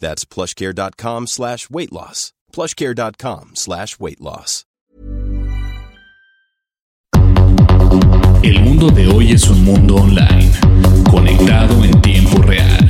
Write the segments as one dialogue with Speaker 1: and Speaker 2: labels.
Speaker 1: That's plushcare.com slash weight loss. Plushcare.com slash weight loss.
Speaker 2: El mundo de hoy es un mundo online, conectado en tiempo real.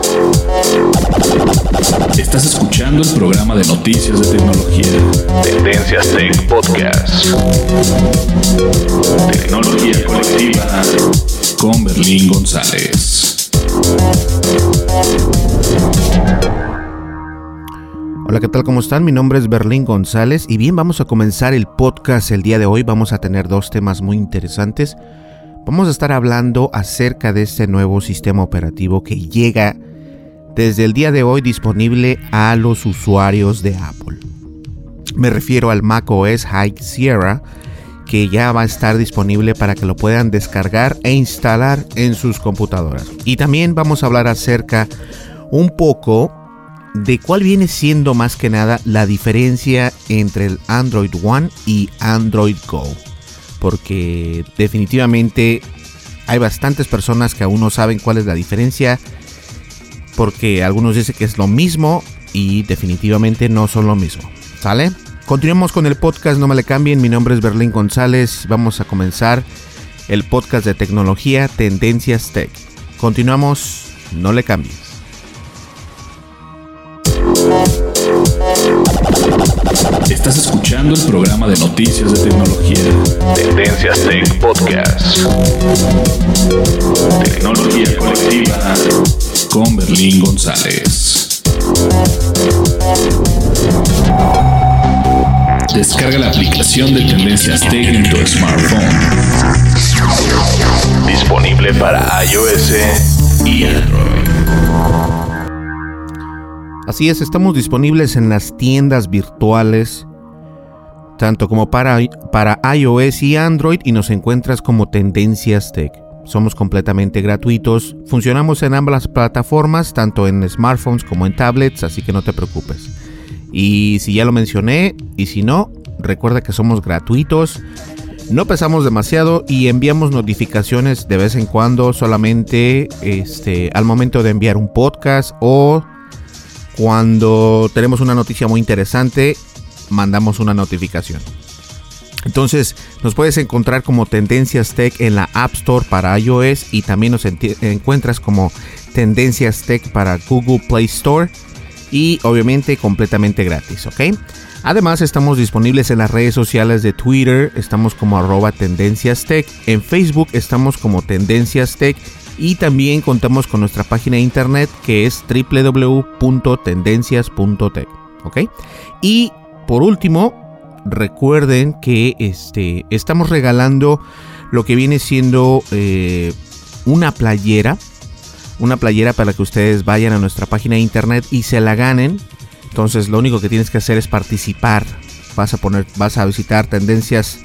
Speaker 2: Estás escuchando el programa de noticias de tecnología. Tendencias Tech Podcast. Tecnología colectiva con Berlín González.
Speaker 3: Hola, ¿qué tal? ¿Cómo están? Mi nombre es Berlín González y bien, vamos a comenzar el podcast el día de hoy. Vamos a tener dos temas muy interesantes. Vamos a estar hablando acerca de este nuevo sistema operativo que llega desde el día de hoy disponible a los usuarios de Apple. Me refiero al Mac OS High Sierra que ya va a estar disponible para que lo puedan descargar e instalar en sus computadoras. Y también vamos a hablar acerca un poco de cuál viene siendo más que nada la diferencia entre el Android One y Android Go. Porque definitivamente hay bastantes personas que aún no saben cuál es la diferencia. Porque algunos dicen que es lo mismo y definitivamente no son lo mismo. ¿Sale? Continuemos con el podcast, no me le cambien. Mi nombre es Berlín González. Vamos a comenzar el podcast de tecnología Tendencias Tech. Continuamos, no le cambien.
Speaker 2: Estás escuchando el programa de noticias de tecnología. Tendencias Tech Podcast. Tecnología colectiva con Berlín González. Descarga la aplicación de Tendencias Tech en tu smartphone. Disponible para iOS y Android.
Speaker 3: Así es, estamos disponibles en las tiendas virtuales, tanto como para, para iOS y Android, y nos encuentras como Tendencias Tech. Somos completamente gratuitos, funcionamos en ambas plataformas, tanto en smartphones como en tablets, así que no te preocupes. Y si ya lo mencioné, y si no, recuerda que somos gratuitos, no pesamos demasiado y enviamos notificaciones de vez en cuando, solamente este, al momento de enviar un podcast o cuando tenemos una noticia muy interesante, mandamos una notificación. Entonces, nos puedes encontrar como Tendencias Tech en la App Store para iOS y también nos encuentras como Tendencias Tech para Google Play Store y obviamente completamente gratis, ¿ok? Además, estamos disponibles en las redes sociales de Twitter, estamos como arroba Tendencias Tech, en Facebook estamos como Tendencias Tech y también contamos con nuestra página de internet que es www.tendencias.tech. ¿Ok? Y por último, recuerden que este, estamos regalando lo que viene siendo eh, una playera. Una playera para que ustedes vayan a nuestra página de internet y se la ganen. Entonces lo único que tienes que hacer es participar. Vas a poner, vas a visitar tendencias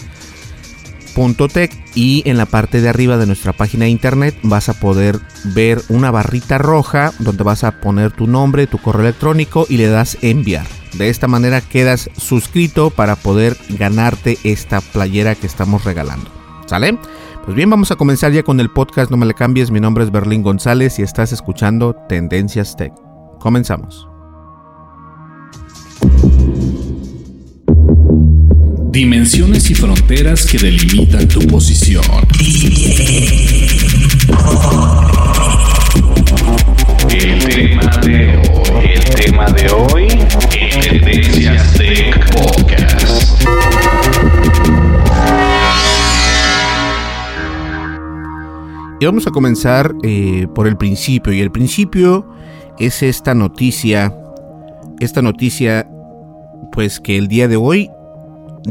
Speaker 3: tech y en la parte de arriba de nuestra página de internet vas a poder ver una barrita roja donde vas a poner tu nombre, tu correo electrónico y le das enviar. De esta manera quedas suscrito para poder ganarte esta playera que estamos regalando. ¿Sale? Pues bien, vamos a comenzar ya con el podcast No me le cambies. Mi nombre es Berlín González y estás escuchando Tendencias Tech. Comenzamos.
Speaker 2: Dimensiones y fronteras que delimitan tu posición. El tema de hoy, el tema de hoy, en Tendencias Tech Podcast.
Speaker 3: Y vamos a comenzar eh, por el principio. Y el principio es esta noticia. Esta noticia, pues que el día de hoy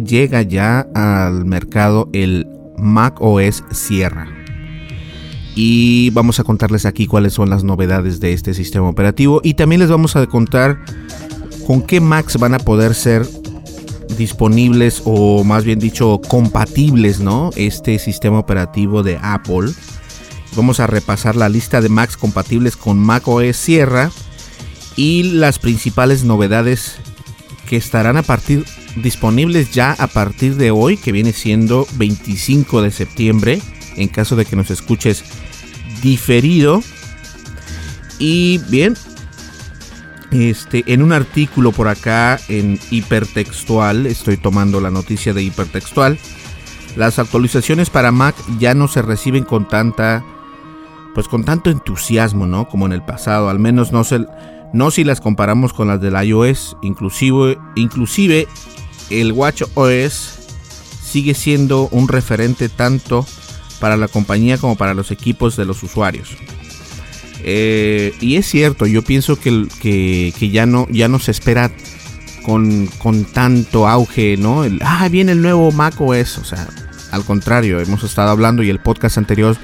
Speaker 3: llega ya al mercado el Mac OS Sierra. Y vamos a contarles aquí cuáles son las novedades de este sistema operativo. Y también les vamos a contar con qué Macs van a poder ser disponibles o más bien dicho compatibles, ¿no? Este sistema operativo de Apple. Vamos a repasar la lista de Macs compatibles con Mac OS Sierra y las principales novedades que estarán a partir disponibles ya a partir de hoy, que viene siendo 25 de septiembre, en caso de que nos escuches diferido. Y bien, este, en un artículo por acá en hipertextual, estoy tomando la noticia de hipertextual, las actualizaciones para Mac ya no se reciben con tanta, pues con tanto entusiasmo, ¿no? Como en el pasado, al menos no se, no si las comparamos con las del iOS, inclusive, inclusive el Watch OS sigue siendo un referente tanto para la compañía como para los equipos de los usuarios. Eh, y es cierto, yo pienso que, que, ya, no, ya no se espera con, con tanto auge, ¿no? Ah, viene el nuevo Mac OS. O sea, al contrario, hemos estado hablando y el podcast anterior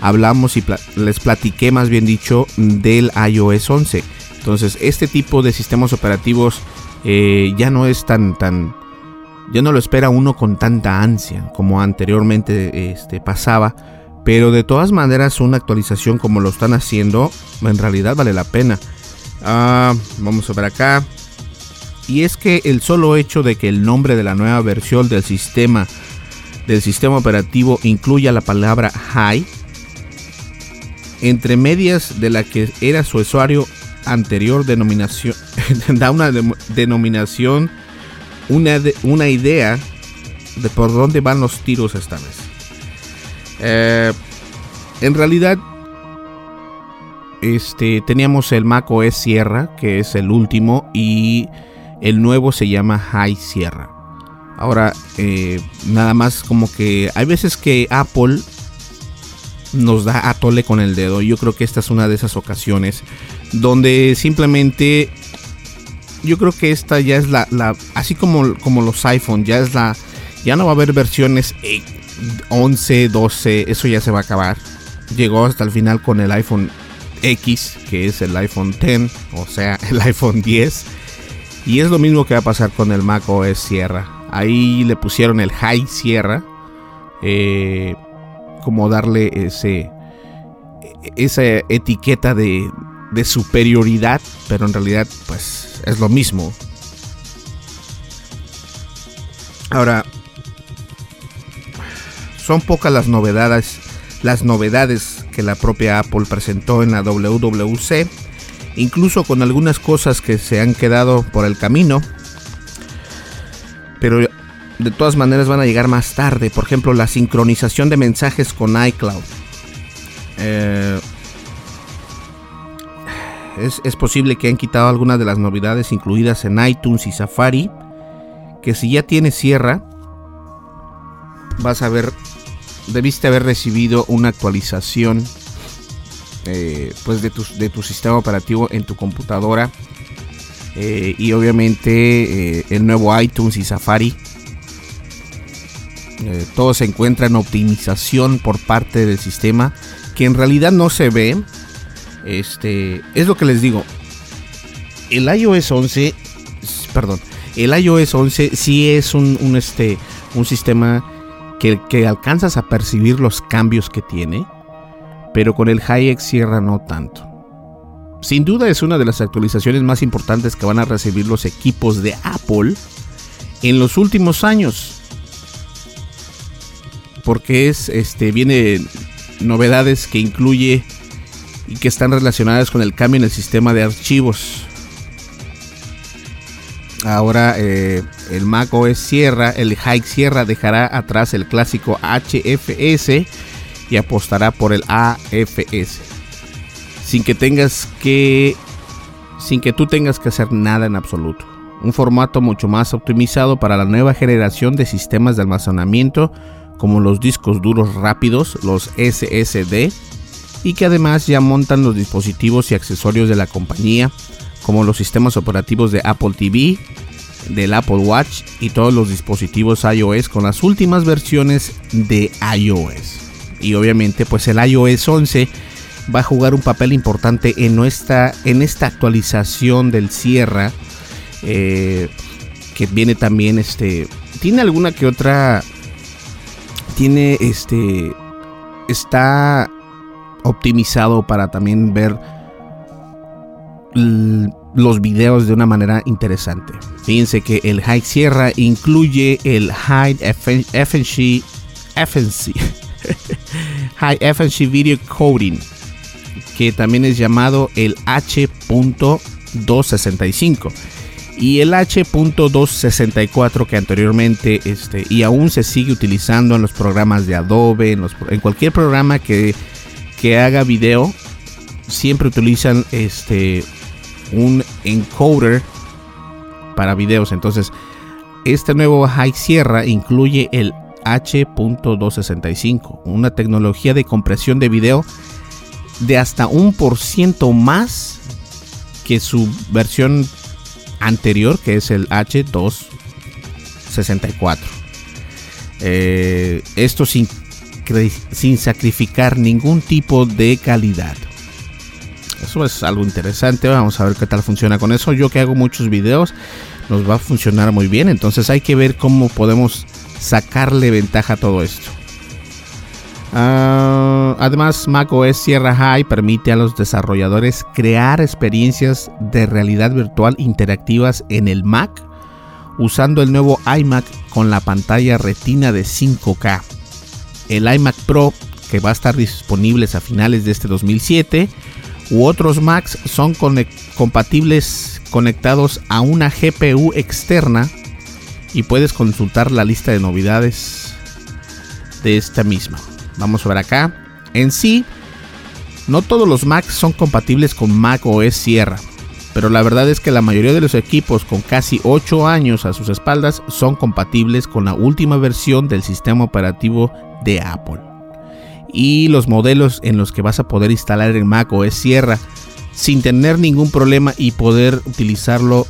Speaker 3: hablamos y les platiqué, más bien dicho, del iOS 11. Entonces, este tipo de sistemas operativos eh, ya no es tan, tan, ya no lo espera uno con tanta ansia como anteriormente este, pasaba. Pero de todas maneras una actualización como lo están haciendo en realidad vale la pena. Ah, vamos a ver acá. Y es que el solo hecho de que el nombre de la nueva versión del sistema del sistema operativo incluya la palabra high entre medias de la que era su usuario anterior denominación da una denominación una, una idea de por dónde van los tiros esta vez. Eh, en realidad, este, teníamos el Mac OS Sierra, que es el último, y el nuevo se llama High Sierra. Ahora, eh, nada más como que hay veces que Apple nos da a tole con el dedo. Yo creo que esta es una de esas ocasiones donde simplemente yo creo que esta ya es la, así como, como los iPhone, ya es la, ya no va a haber versiones 11, 12, eso ya se va a acabar. Llegó hasta el final con el iPhone X, que es el iPhone 10, o sea, el iPhone 10. Y es lo mismo que va a pasar con el Mac OS Sierra. Ahí le pusieron el High Sierra. Eh, como darle ese esa etiqueta de, de superioridad, pero en realidad pues es lo mismo. Ahora, son pocas las novedades, las novedades que la propia Apple presentó en la WWC, incluso con algunas cosas que se han quedado por el camino. Pero de todas maneras van a llegar más tarde. Por ejemplo, la sincronización de mensajes con iCloud. Eh, es, posible que han quitado algunas de las novedades incluidas en iTunes y Safari. Que si ya tienes Sierra, vas a ver, debiste haber recibido una actualización eh, pues de tu, sistema operativo en tu computadora. Eh, y obviamente eh, el nuevo iTunes y Safari. todo se encuentra en optimización por parte del sistema que en realidad no se ve este, es lo que les digo. El iOS 11, perdón, el iOS 11 sí es un, este, un sistema que, que alcanzas a percibir los cambios que tiene, pero con el HiX Sierra no tanto. Sin duda es una de las actualizaciones más importantes que van a recibir los equipos de Apple en los últimos años. Porque es este viene novedades que incluye y que están relacionadas con el cambio en el sistema de archivos. Ahora eh, el Mac OS Sierra, el Hike Sierra dejará atrás el clásico HFS y apostará por el AFS. Sin que tengas que sin que tú tengas que hacer nada en absoluto. Un formato mucho más optimizado para la nueva generación de sistemas de almacenamiento como los discos duros rápidos, los SSD, y que además ya montan los dispositivos y accesorios de la compañía, como los sistemas operativos de Apple TV, del Apple Watch y todos los dispositivos iOS con las últimas versiones de iOS. Y obviamente pues el iOS 11 va a jugar un papel importante en, en esta actualización del Sierra. Eh, que viene también este tiene alguna que otra tiene este está optimizado para también ver los videos de una manera interesante. Fíjense que el High Sierra incluye el High FNC, FNC, High FNC Video Coding, que también es llamado el H.265 y el H.264 que anteriormente este, y aún se sigue utilizando en los programas de Adobe, en, en cualquier programa que, que, haga video, siempre utilizan este, un encoder para videos. Entonces, este nuevo High Sierra incluye el H.265, una tecnología de compresión de video de hasta un por ciento más que su versión anterior, que es el H264. Eh, esto sin, sin sacrificar ningún tipo de calidad. Eso es algo interesante. Vamos a ver qué tal funciona con eso. Yo que hago muchos videos, nos va a funcionar muy bien. Entonces hay que ver cómo podemos sacarle ventaja a todo esto. Uh, además, macOS Sierra High permite a los desarrolladores crear experiencias de realidad virtual interactivas en el Mac usando el nuevo iMac con la pantalla retina de 5K. El iMac Pro, que va a estar disponibles a finales de este 2007, u otros Macs son compatibles conectados a una GPU externa y puedes consultar la lista de novedades de esta misma. Vamos a ver acá. En sí, no todos los Macs son compatibles con Mac OS Sierra, pero la verdad es que la mayoría de los equipos con casi 8 años a sus espaldas son compatibles con la última versión del sistema operativo de Apple. Y los modelos en los que vas a poder instalar el Mac OS Sierra sin tener ningún problema y poder utilizarlo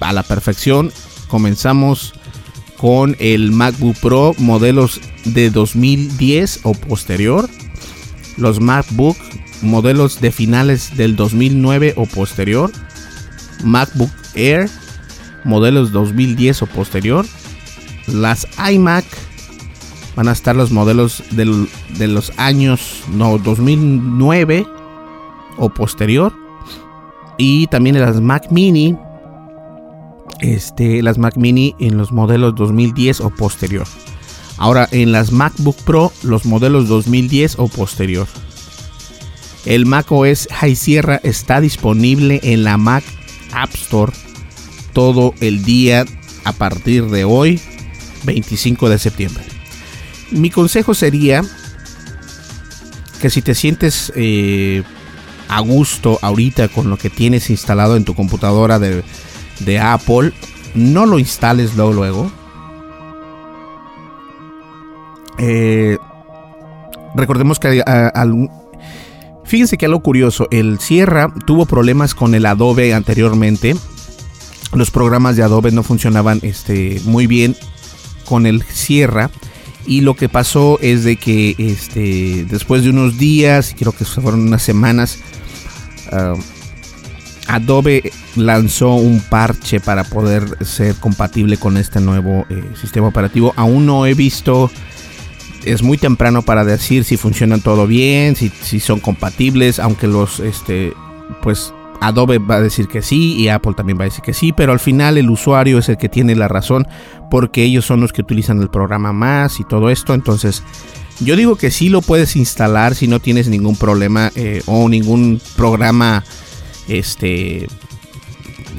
Speaker 3: a la perfección. Comenzamos con el MacBook Pro modelos de 2010 o posterior, los MacBook modelos de finales del 2009 o posterior, MacBook Air modelos 2010 o posterior, las iMac van a estar los modelos de los años no, 2009 o posterior y también las Mac Mini este, las Mac Mini en los modelos 2010 o posterior. Ahora en las MacBook Pro los modelos 2010 o posterior. El Mac OS High Sierra está disponible en la Mac App Store todo el día a partir de hoy, 25 de septiembre. Mi consejo sería que si te sientes eh, a gusto ahorita con lo que tienes instalado en tu computadora de, Apple, no lo instales luego. Eh, recordemos que fíjense que algo curioso, el Sierra tuvo problemas con el Adobe anteriormente. Los programas de Adobe no funcionaban este, muy bien con el Sierra. Y lo que pasó es de que este, después de unos días, creo que fueron unas semanas, ah, Adobe lanzó un parche para poder ser compatible con este nuevo eh, sistema operativo. Aún no he visto, es muy temprano para decir si funcionan todo bien, si, si son compatibles, aunque los, este, pues Adobe va a decir que sí y Apple también va a decir que sí, pero al final el usuario es el que tiene la razón porque ellos son los que utilizan el programa más y todo esto. Entonces, yo digo que sí lo puedes instalar si no tienes ningún problema eh, o ningún programa este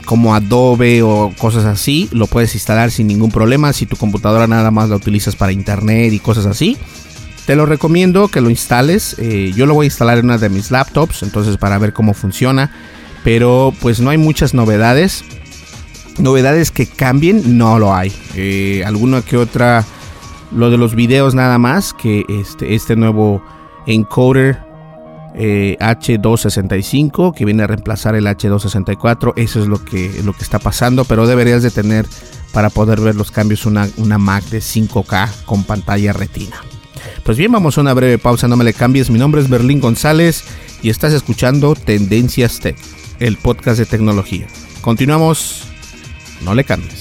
Speaker 3: como Adobe o cosas así, lo puedes instalar sin ningún problema. Si tu computadora nada más la utilizas para internet y cosas así, te lo recomiendo que lo instales. Eh, yo lo voy a instalar en una de mis laptops, entonces para ver cómo funciona pero pues no hay muchas novedades. Novedades que cambien, no lo hay. Eh, alguna que otra, lo de los videos nada más, que este, este nuevo encoder H265 eh, que viene a reemplazar el H264, eso es lo que, lo que está pasando, pero deberías de tener para poder ver los cambios una, una Mac de 5K con pantalla retina. Pues bien, vamos a una breve pausa, no me le cambies, mi nombre es Berlín González y estás escuchando Tendencias Tech el podcast de tecnología. Continuamos, no le cambies.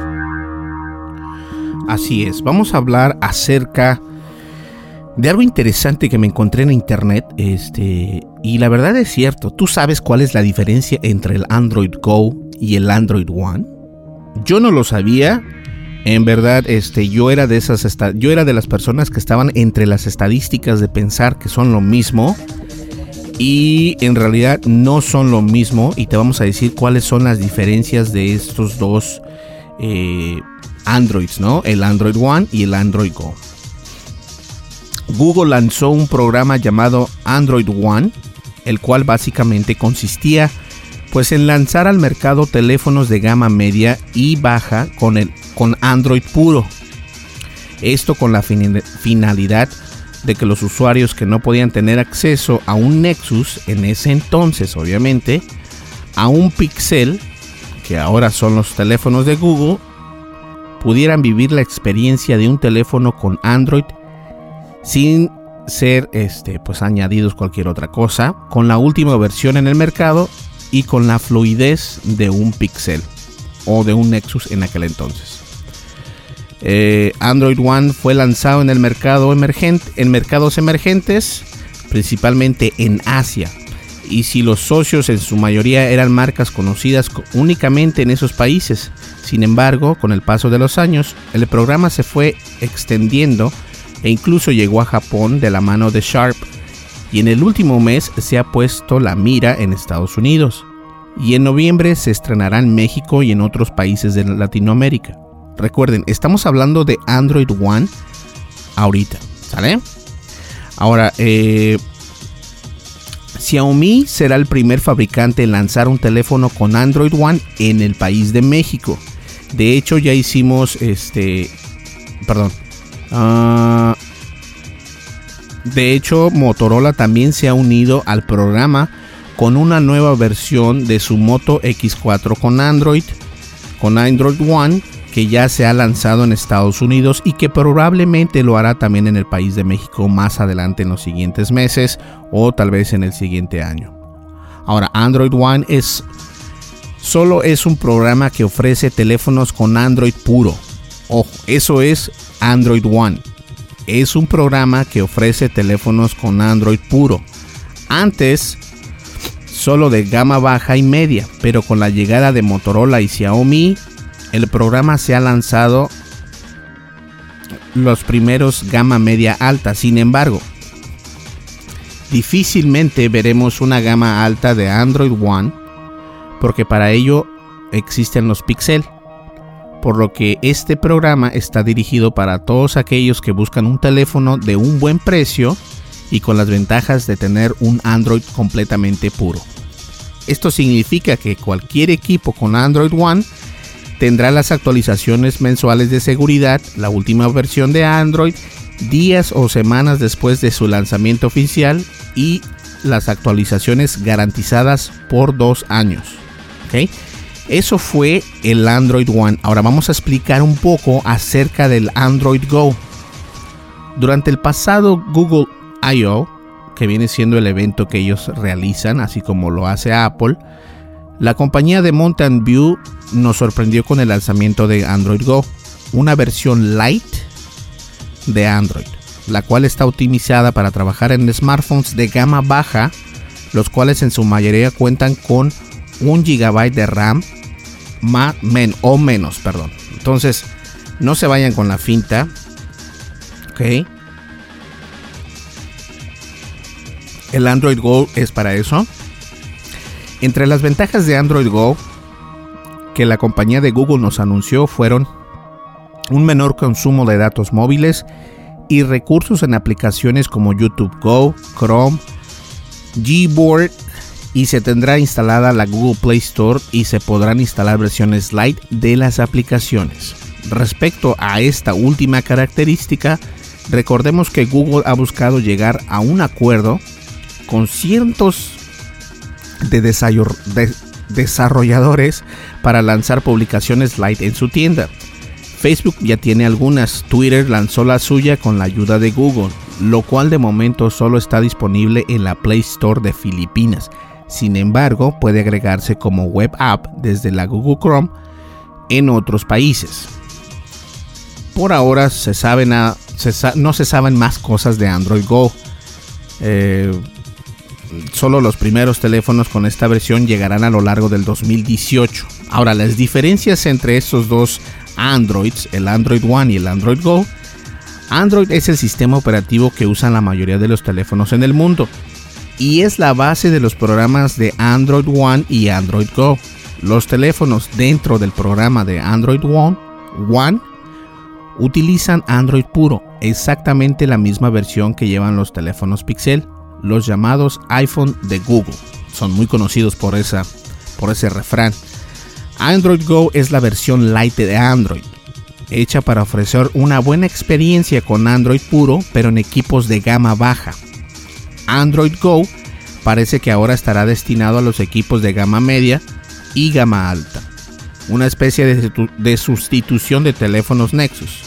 Speaker 3: Así es, vamos a hablar acerca de algo interesante que me encontré en internet, este, y la verdad es cierto, ¿tú sabes cuál es la diferencia entre el Android Go y el Android One? Yo no lo sabía. En verdad, este, yo era de esas, yo era de las personas que estaban entre las estadísticas de pensar que son lo mismo y en realidad no son lo mismo. Y te vamos a decir cuáles son las diferencias de estos dos eh, Androids, ¿no? El Android One y el Android Go. Google lanzó un programa llamado Android One, el cual básicamente consistía pues en lanzar al mercado teléfonos de gama media y baja con, el, con Android puro. Esto con la finalidad de que los usuarios que no podían tener acceso a un Nexus en ese entonces, obviamente, a un Pixel, que ahora son los teléfonos de Google, pudieran vivir la experiencia de un teléfono con Android sin ser este pues añadidos cualquier otra cosa, con la última versión en el mercado y con la fluidez de un Pixel o de un Nexus en aquel entonces. Eh, Android One fue lanzado en el mercado emergente, en mercados emergentes, principalmente en Asia. Y si los socios en su mayoría eran marcas conocidas únicamente en esos países. Sin embargo, con el paso de los años, el programa se fue extendiendo e incluso llegó a Japón de la mano de Sharp y en el último mes se ha puesto la mira en Estados Unidos y en noviembre se estrenará en México y en otros países de Latinoamérica. Recuerden, estamos hablando de Android One ahorita, ¿sale? Ahora, eh, Xiaomi será el primer fabricante en lanzar un teléfono con Android One en el país de México. De hecho, ya hicimos este, perdón, uh, de hecho, Motorola también se ha unido al programa con una nueva versión de su Moto X4 con Android, con Android One, que ya se ha lanzado en Estados Unidos y que probablemente lo hará también en el país de México más adelante en los siguientes meses o tal vez en el siguiente año. Ahora, Android One es solo es un programa que ofrece teléfonos con Android puro. Ojo, eso es Android One es un programa que ofrece teléfonos con Android puro. Antes solo de gama baja y media, pero con la llegada de Motorola y Xiaomi, el programa se ha lanzado los primeros gama media alta. Sin embargo, difícilmente veremos una gama alta de Android One, porque para ello existen los Pixel por lo que este programa está dirigido para todos aquellos que buscan un teléfono de un buen precio y con las ventajas de tener un Android completamente puro. Esto significa que cualquier equipo con Android One tendrá las actualizaciones mensuales de seguridad, la última versión de Android, días o semanas después de su lanzamiento oficial y las actualizaciones garantizadas por dos años. Eso fue el Android One. Ahora vamos a explicar un poco acerca del Android Go. Durante el pasado Google I.O., que viene siendo el evento que ellos realizan, así como lo hace Apple, la compañía de Mountain View nos sorprendió con el lanzamiento de Android Go, una versión light de Android, la cual está optimizada para trabajar en smartphones de gama baja, los cuales en su mayoría cuentan con un GB de RAM más, o menos, perdón. Entonces, no se vayan con la finta. Ok. El Android Go es para eso. Entre las ventajas de Android Go que la compañía de Google nos anunció fueron un menor consumo de datos móviles y recursos en aplicaciones como YouTube Go, Chrome, Gboard y se tendrá instalada la Google Play Store y se podrán instalar versiones light de las aplicaciones. Respecto a esta última característica, recordemos que Google ha buscado llegar a un acuerdo con cientos de, desarrolladores para lanzar publicaciones light en su tienda. Facebook ya tiene algunas, Twitter lanzó la suya con la ayuda de Google, lo cual de momento solo está disponible en la Play Store de Filipinas. Sin embargo, puede agregarse como web app desde la Google Chrome en otros países. Por ahora se no se saben más cosas de Android Go. Eh, solo los primeros teléfonos con esta versión llegarán a lo largo del 2018. Ahora, las diferencias entre estos dos Androids, el Android One y el Android Go, Android es el sistema operativo que usan la mayoría de los teléfonos en el mundo y es la base de los programas de Android One y Android Go. Los teléfonos dentro del programa de Android One, One utilizan Android puro, exactamente la misma versión que llevan los teléfonos Pixel los llamados iPhone de Google. Son muy conocidos por, esa, por ese refrán. Android Go es la versión light de Android, hecha para ofrecer una buena experiencia con Android puro, pero en equipos de gama baja. Android Go parece que ahora estará destinado a los equipos de gama media y gama alta, una especie de, de sustitución de teléfonos Nexus.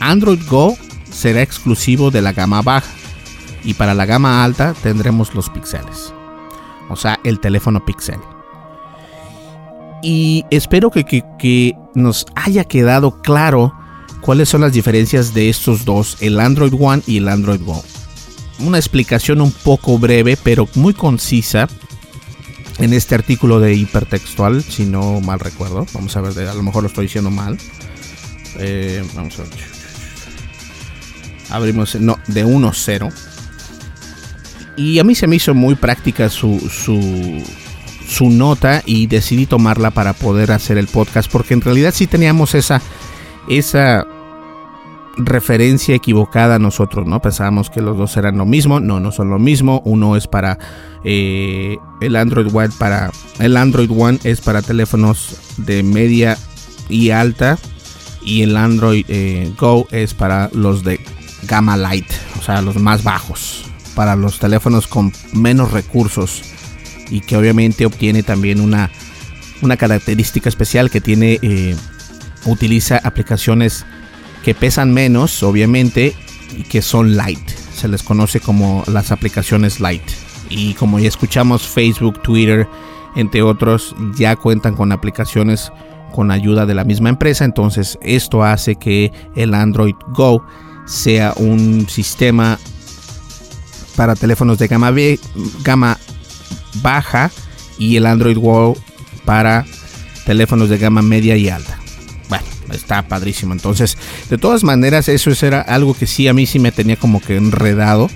Speaker 3: Android Go será exclusivo de la gama baja, y para la gama alta tendremos los píxeles. O sea, el teléfono Pixel. Y espero que, nos haya quedado claro cuáles son las diferencias de estos dos, el Android One y el Android Go. Una explicación un poco breve, pero muy concisa en este artículo de hipertextual, si no mal recuerdo. Vamos a ver, a lo mejor lo estoy diciendo mal. Eh, vamos a ver. Abrimos, no, de 1.0. Y a mí se me hizo muy práctica su, su, nota y decidí tomarla para poder hacer el podcast porque en realidad sí teníamos esa, esa referencia equivocada nosotros, ¿no? Pensábamos que los dos eran lo mismo, no, no son lo mismo. Uno es para eh, el Android One, para el Android One es para teléfonos de media y alta y el Android eh, Go es para los de gama light, o sea, los más bajos para los teléfonos con menos recursos y que obviamente obtiene también una, una característica especial que tiene, eh, utiliza aplicaciones que pesan menos, obviamente, y que son light. Se les conoce como las aplicaciones light. Y como ya escuchamos, Facebook, Twitter, entre otros, ya cuentan con aplicaciones con ayuda de la misma empresa. Entonces, esto hace que el Android Go sea un sistema para teléfonos de gama, baja y el Android Go para teléfonos de gama media y alta. Bueno, está padrísimo. Entonces, de todas maneras, eso era algo que sí a mí sí me tenía como que enredado.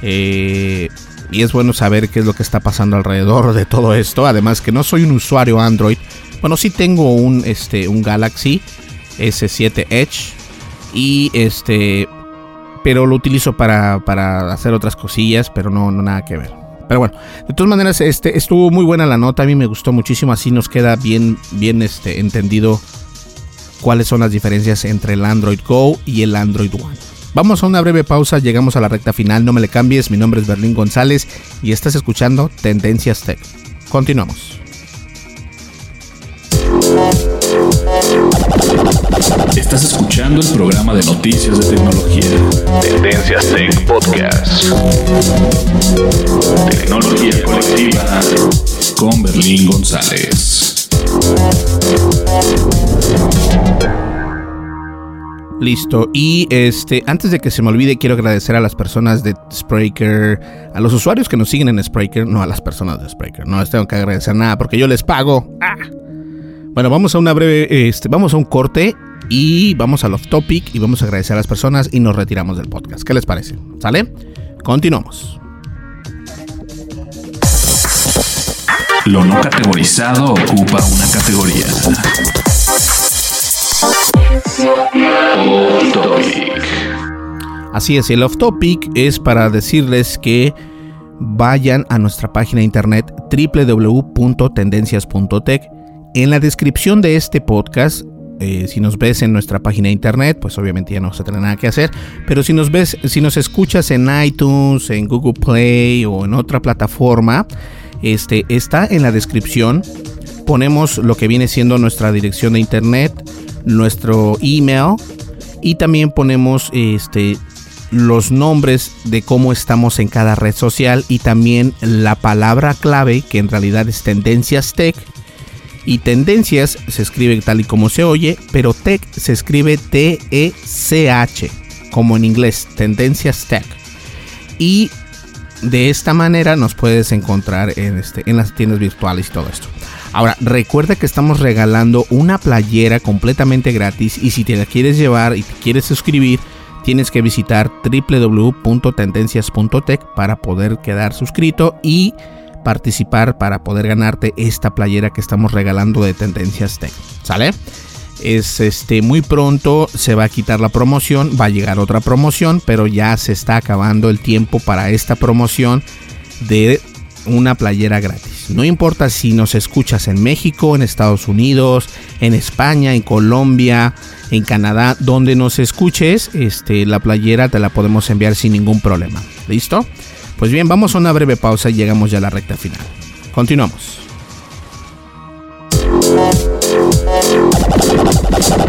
Speaker 3: Eh, y es bueno saber qué es lo que está pasando alrededor de todo esto. Además que no soy un usuario Android. Bueno, sí tengo un, este, un Galaxy S7 Edge. Y este, pero lo utilizo para, para hacer otras cosillas, pero no, no nada que ver. Pero bueno, de todas maneras, este, estuvo muy buena la nota, a mí me gustó muchísimo, así nos queda bien, bien este, entendido cuáles son las diferencias entre el Android Go y el Android One. Vamos a una breve pausa, llegamos a la recta final, no me le cambies, mi nombre es Berlín González y estás escuchando Tendencias Tech. Continuamos.
Speaker 2: Estás escuchando el programa de noticias de tecnología. Tendencias Tech Podcast. Tecnología colectiva con Berlín González.
Speaker 3: Listo. Y este, antes de que se me olvide, quiero agradecer a las personas de Spreaker, a los usuarios que nos siguen en Spreaker, no a las personas de Spreaker. No les tengo que agradecer nada porque yo les pago. Ah. Bueno, vamos a una breve, este, vamos a un corte y vamos al off topic y vamos a agradecer a las personas y nos retiramos del podcast. ¿Qué les parece? ¿Sale? Continuamos.
Speaker 2: Lo no categorizado ocupa una categoría. Off topic.
Speaker 3: Así es, el off topic es para decirles que vayan a nuestra página de internet www.tendencias.tech. En la descripción de este podcast, eh, si nos ves en nuestra página de internet, pues obviamente ya no se tiene nada que hacer. Pero si nos ves, si nos escuchas en iTunes, en Google Play o en otra plataforma, este está en la descripción. Ponemos lo que viene siendo nuestra dirección de internet, nuestro email y también ponemos este los nombres de cómo estamos en cada red social y también la palabra clave que en realidad es tendencias tech y tendencias se escribe tal y como se oye, pero tech se escribe T-E-C-H, como en inglés, tendencias tech. Y de esta manera nos puedes encontrar en, este, en las tiendas virtuales y todo esto. Ahora, recuerda que estamos regalando una playera completamente gratis y si te la quieres llevar y te quieres suscribir, tienes que visitar www.tendencias.tech para poder quedar suscrito y participar para poder ganarte esta playera que estamos regalando de Tendencias Tech. ¿Sale? Es este muy pronto se va a quitar la promoción, va a llegar otra promoción, pero ya se está acabando el tiempo para esta promoción de una playera gratis. No importa si nos escuchas en México, en Estados Unidos, en España, en Colombia, en Canadá, donde nos escuches, este, la playera te la podemos enviar sin ningún problema. ¿Listo? Pues bien, vamos a una breve pausa y llegamos ya a la recta final. Continuamos.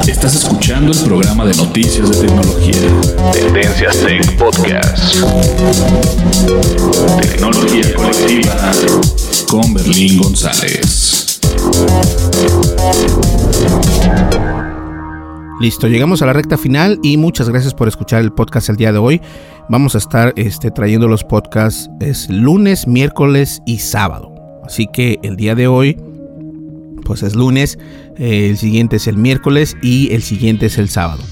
Speaker 2: Estás escuchando el programa de noticias de tecnología. Tendencias Tech Podcast. Tecnología colectiva con Berlín González.
Speaker 3: Listo, llegamos a la recta final y muchas gracias por escuchar el podcast el día de hoy. Vamos a estar este, trayendo los podcasts es lunes, miércoles y sábado. Así que el día de hoy, pues es lunes, eh, el siguiente es el miércoles y el siguiente es el sábado.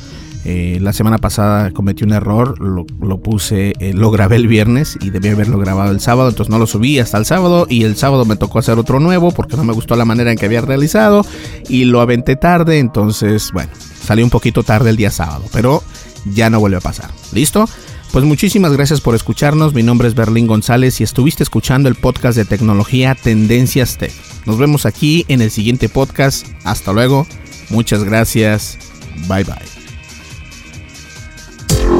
Speaker 3: Eh, la semana pasada cometí un error, lo, puse, eh, lo grabé el viernes y debía haberlo grabado el sábado, entonces no lo subí hasta el sábado y el sábado me tocó hacer otro nuevo porque no me gustó la manera en que había realizado y lo aventé tarde, entonces bueno, salió un poquito tarde el día sábado, pero ya no vuelve a pasar. ¿Listo? Pues muchísimas gracias por escucharnos. Mi nombre es Berlín González y estuviste escuchando el podcast de tecnología Tendencias Tech. Nos vemos aquí en el siguiente podcast. Hasta luego. Muchas gracias. Bye bye.